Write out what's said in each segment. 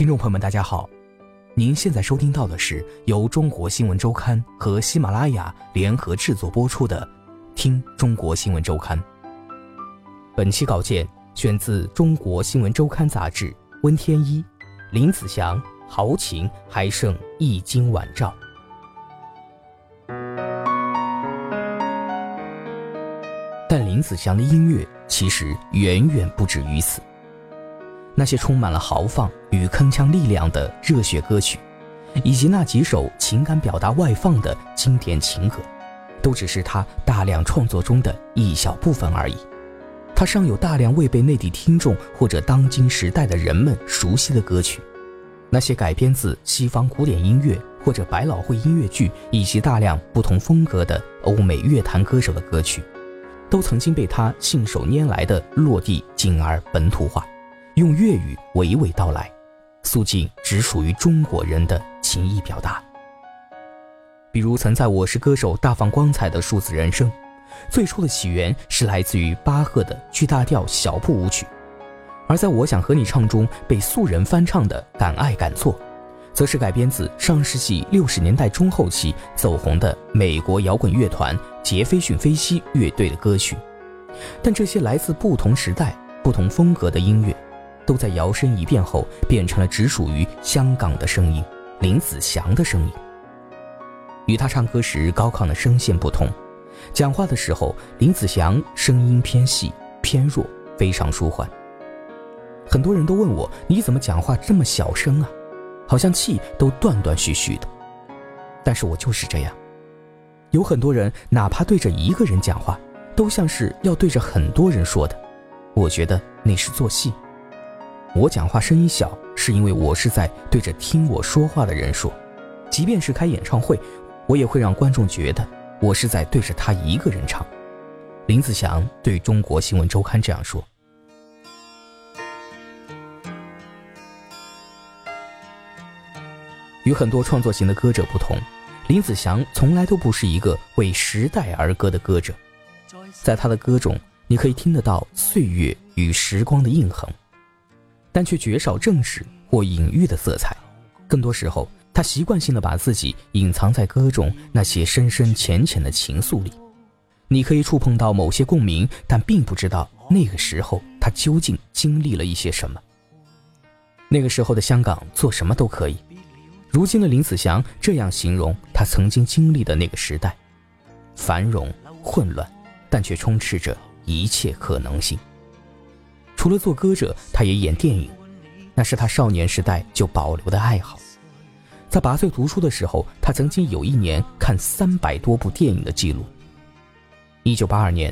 听众朋友们，大家好，您现在收听到的是由中国新闻周刊和喜马拉雅联合制作播出的《听中国新闻周刊》。本期稿件选自《中国新闻周刊》杂志，温天一、林子祥、豪情还剩一斤晚照。但林子祥的音乐其实远远不止于此。那些充满了豪放与铿锵力量的热血歌曲，以及那几首情感表达外放的经典情歌，都只是他大量创作中的一小部分而已。他尚有大量未被内地听众或者当今时代的人们熟悉的歌曲，那些改编自西方古典音乐或者百老汇音乐剧以及大量不同风格的欧美乐坛歌手的歌曲，都曾经被他信手拈来的落地进而本土化。用粤语娓娓道来，诉尽只属于中国人的情意表达。比如曾在我是歌手大放光彩的数字人生，最初的起源是来自于巴赫的 G 大调小步舞曲；而在我想和你唱中被素人翻唱的敢爱敢做，则是改编自上世纪六十年代中后期走红的美国摇滚乐团杰斐逊飞西乐队的歌曲。但这些来自不同时代、不同风格的音乐。都在摇身一变后变成了只属于香港的声音，林子祥的声音。与他唱歌时高亢的声线不同，讲话的时候林子祥声音偏细偏弱，非常舒缓。很多人都问我你怎么讲话这么小声啊，好像气都断断续续的。但是我就是这样。有很多人哪怕对着一个人讲话，都像是要对着很多人说的。我觉得那是做戏。我讲话声音小，是因为我是在对着听我说话的人说。即便是开演唱会，我也会让观众觉得我是在对着他一个人唱。林子祥对中国新闻周刊这样说。与很多创作型的歌者不同，林子祥从来都不是一个为时代而歌的歌者。在他的歌中，你可以听得到岁月与时光的印痕。但却绝少正史或隐喻的色彩，更多时候，他习惯性的把自己隐藏在歌中那些深深浅浅的情愫里。你可以触碰到某些共鸣，但并不知道那个时候他究竟经历了一些什么。那个时候的香港做什么都可以，如今的林子祥这样形容他曾经经历的那个时代：繁荣混乱，但却充斥着一切可能性。除了做歌者，他也演电影，那是他少年时代就保留的爱好。在八岁读书的时候，他曾经有一年看三百多部电影的记录。一九八二年，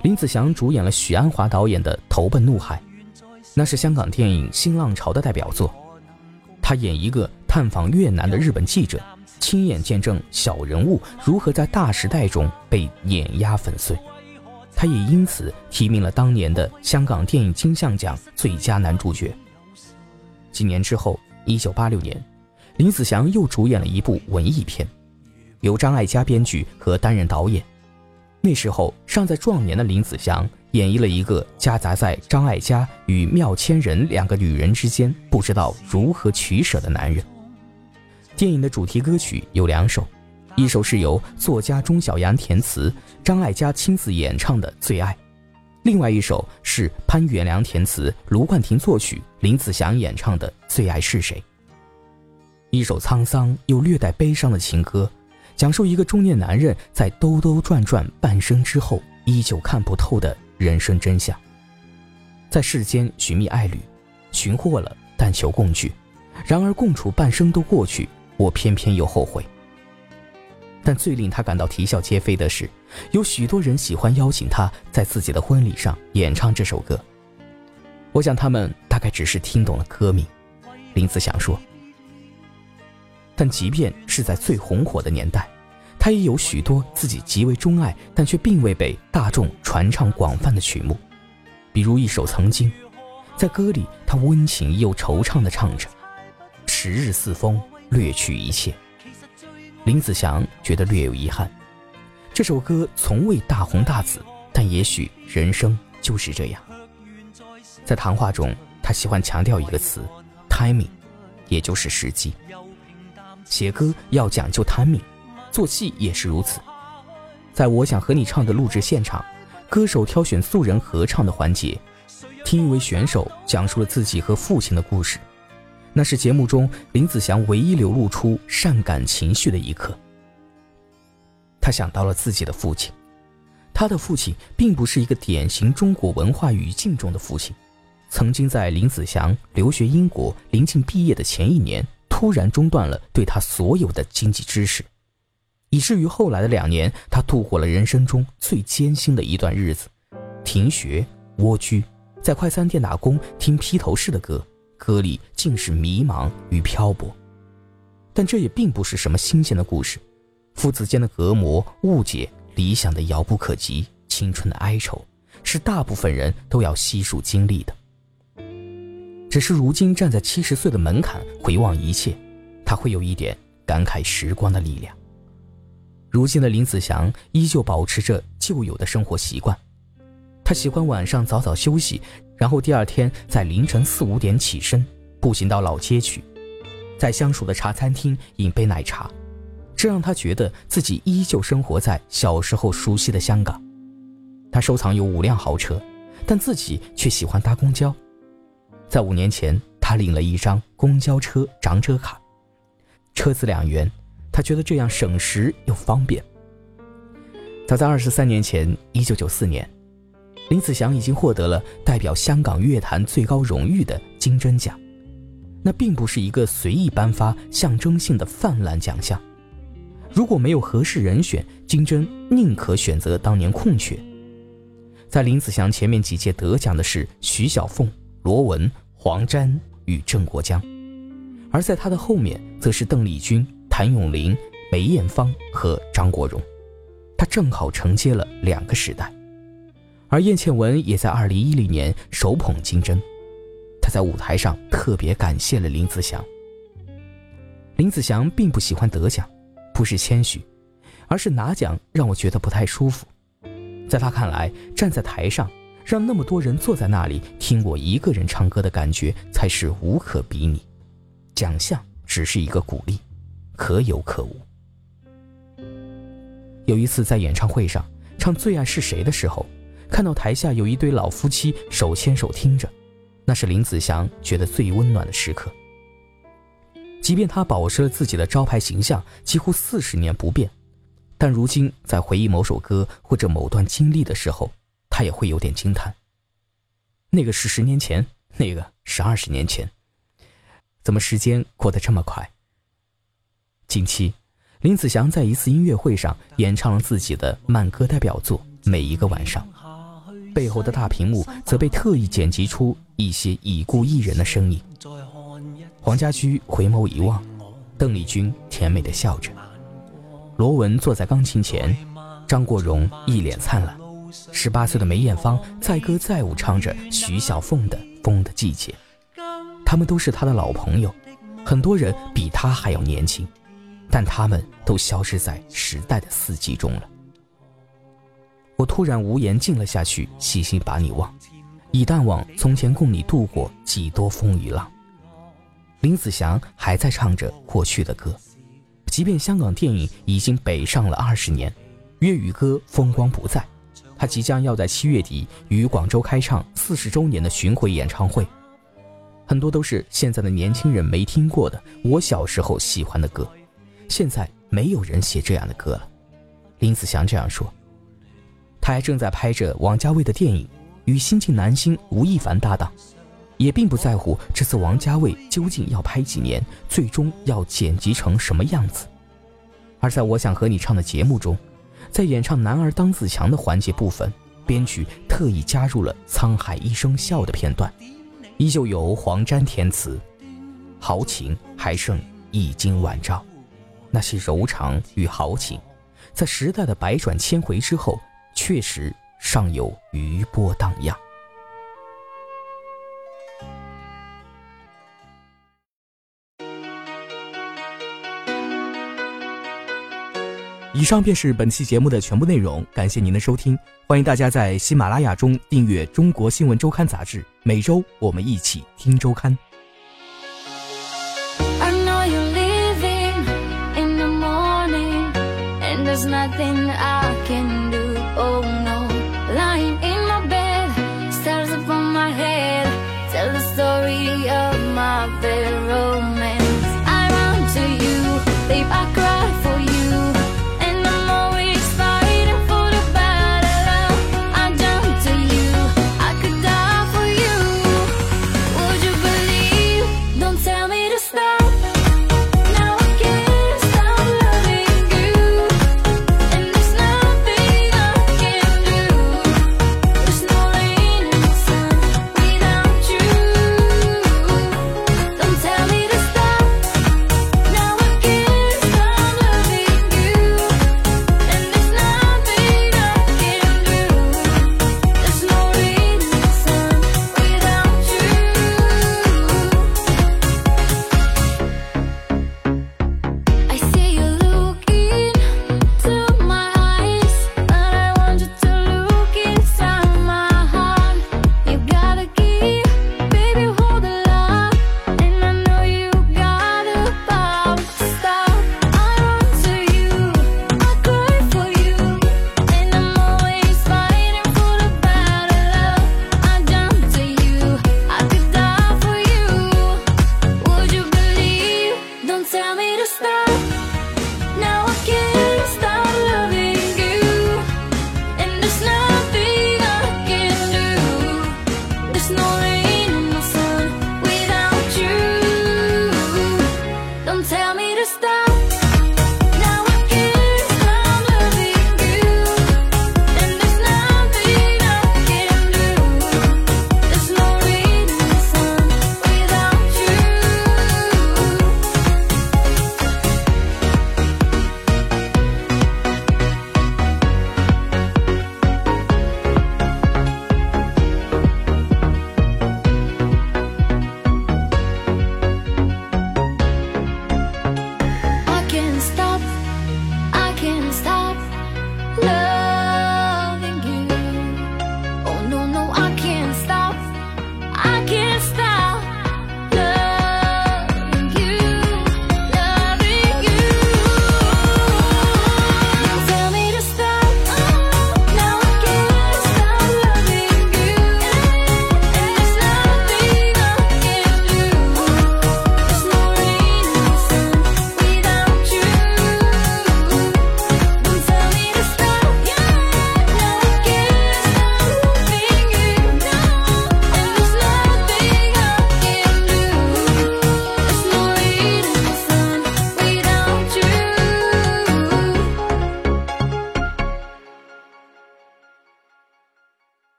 林子祥主演了许鞍华导演的《投奔怒海》，那是香港电影新浪潮的代表作。他演一个探访越南的日本记者，亲眼见证小人物如何在大时代中被碾压粉碎。他也因此提名了当年的香港电影金像奖最佳男主角。几年之后，一九八六年，林子祥又主演了一部文艺片，由张艾嘉编剧和担任导演。那时候尚在壮年的林子祥演绎了一个夹杂在张艾嘉与妙千人两个女人之间不知道如何取舍的男人。电影的主题歌曲有两首。一首是由作家钟晓阳填词，张艾嘉亲自演唱的《最爱》，另外一首是潘元良填词，卢冠廷作曲，林子祥演唱的《最爱是谁》。一首沧桑又略带悲伤的情歌，讲述一个中年男人在兜兜转转半生之后，依旧看不透的人生真相。在世间寻觅爱侣，寻获了，但求共聚，然而共处半生都过去，我偏偏又后悔。但最令他感到啼笑皆非的是，有许多人喜欢邀请他在自己的婚礼上演唱这首歌。我想他们大概只是听懂了歌名。林子祥说。但即便是在最红火的年代，他也有许多自己极为钟爱但却并未被大众传唱广泛的曲目，比如一首《曾经》，在歌里他温情又惆怅地唱着：“时日似风，掠去一切。”林子祥觉得略有遗憾，这首歌从未大红大紫，但也许人生就是这样。在谈话中，他喜欢强调一个词：timing，也就是时机。写歌要讲究 timing，做戏也是如此。在我想和你唱的录制现场，歌手挑选素人合唱的环节，听一位选手讲述了自己和父亲的故事，那是节目中林子祥唯一流露出善感情绪的一刻。他想到了自己的父亲，他的父亲并不是一个典型中国文化语境中的父亲，曾经在林子祥留学英国临近毕业的前一年。突然中断了对他所有的经济支持，以至于后来的两年，他度过了人生中最艰辛的一段日子，停学、蜗居，在快餐店打工，听披头士的歌，歌里尽是迷茫与漂泊。但这也并不是什么新鲜的故事，父子间的隔膜、误解、理想的遥不可及、青春的哀愁，是大部分人都要悉数经历的。只是如今站在七十岁的门槛回望一切，他会有一点感慨时光的力量。如今的林子祥依旧保持着旧有的生活习惯，他喜欢晚上早早休息，然后第二天在凌晨四五点起身步行到老街去，在相熟的茶餐厅饮杯奶茶，这让他觉得自己依旧生活在小时候熟悉的香港。他收藏有五辆豪车，但自己却喜欢搭公交。在五年前，他领了一张公交车长者卡，车资两元，他觉得这样省时又方便。早在二十三年前，一九九四年，林子祥已经获得了代表香港乐坛最高荣誉的金针奖，那并不是一个随意颁发、象征性的泛滥奖项。如果没有合适人选，金针宁可选择当年空缺。在林子祥前面几届得奖的是徐小凤。罗文、黄沾与郑国江，而在他的后面，则是邓丽君、谭咏麟、梅艳芳和张国荣。他正好承接了两个时代。而叶倩文也在二零一零年手捧金针，她在舞台上特别感谢了林子祥。林子祥并不喜欢得奖，不是谦虚，而是拿奖让我觉得不太舒服。在他看来，站在台上。让那么多人坐在那里听我一个人唱歌的感觉才是无可比拟，奖项只是一个鼓励，可有可无。有一次在演唱会上唱《最爱是谁》的时候，看到台下有一对老夫妻手牵手听着，那是林子祥觉得最温暖的时刻。即便他保持了自己的招牌形象几乎四十年不变，但如今在回忆某首歌或者某段经历的时候。他也会有点惊叹。那个是十年前，那个是二十年前，怎么时间过得这么快？近期，林子祥在一次音乐会上演唱了自己的慢歌代表作《每一个晚上》，背后的大屏幕则被特意剪辑出一些已故艺人的声音。黄家驹回眸一望，邓丽君甜美的笑着，罗文坐在钢琴前，张国荣一脸灿烂。十八岁的梅艳芳载歌载舞唱着徐小凤的《风的季节》，他们都是他的老朋友，很多人比他还要年轻，但他们都消失在时代的四季中了。我突然无言静了下去，细心把你忘，已淡忘从前共你度过几多风雨浪。林子祥还在唱着过去的歌，即便香港电影已经北上了二十年，粤语歌风光不再。他即将要在七月底与广州开唱四十周年的巡回演唱会，很多都是现在的年轻人没听过的，我小时候喜欢的歌，现在没有人写这样的歌了。林子祥这样说。他还正在拍着王家卫的电影，与新晋男星吴亦凡搭档，也并不在乎这次王家卫究竟要拍几年，最终要剪辑成什么样子。而在我想和你唱的节目中。在演唱《男儿当自强》的环节部分，编曲特意加入了《沧海一声笑》的片段，依旧由黄沾填词，豪情还剩一襟晚照。那些柔肠与豪情，在时代的百转千回之后，确实尚有余波荡漾。以上便是本期节目的全部内容，感谢您的收听，欢迎大家在喜马拉雅中订阅《中国新闻周刊》杂志，每周我们一起听周刊。the story of my bad romance. I run to you, babe, I cry.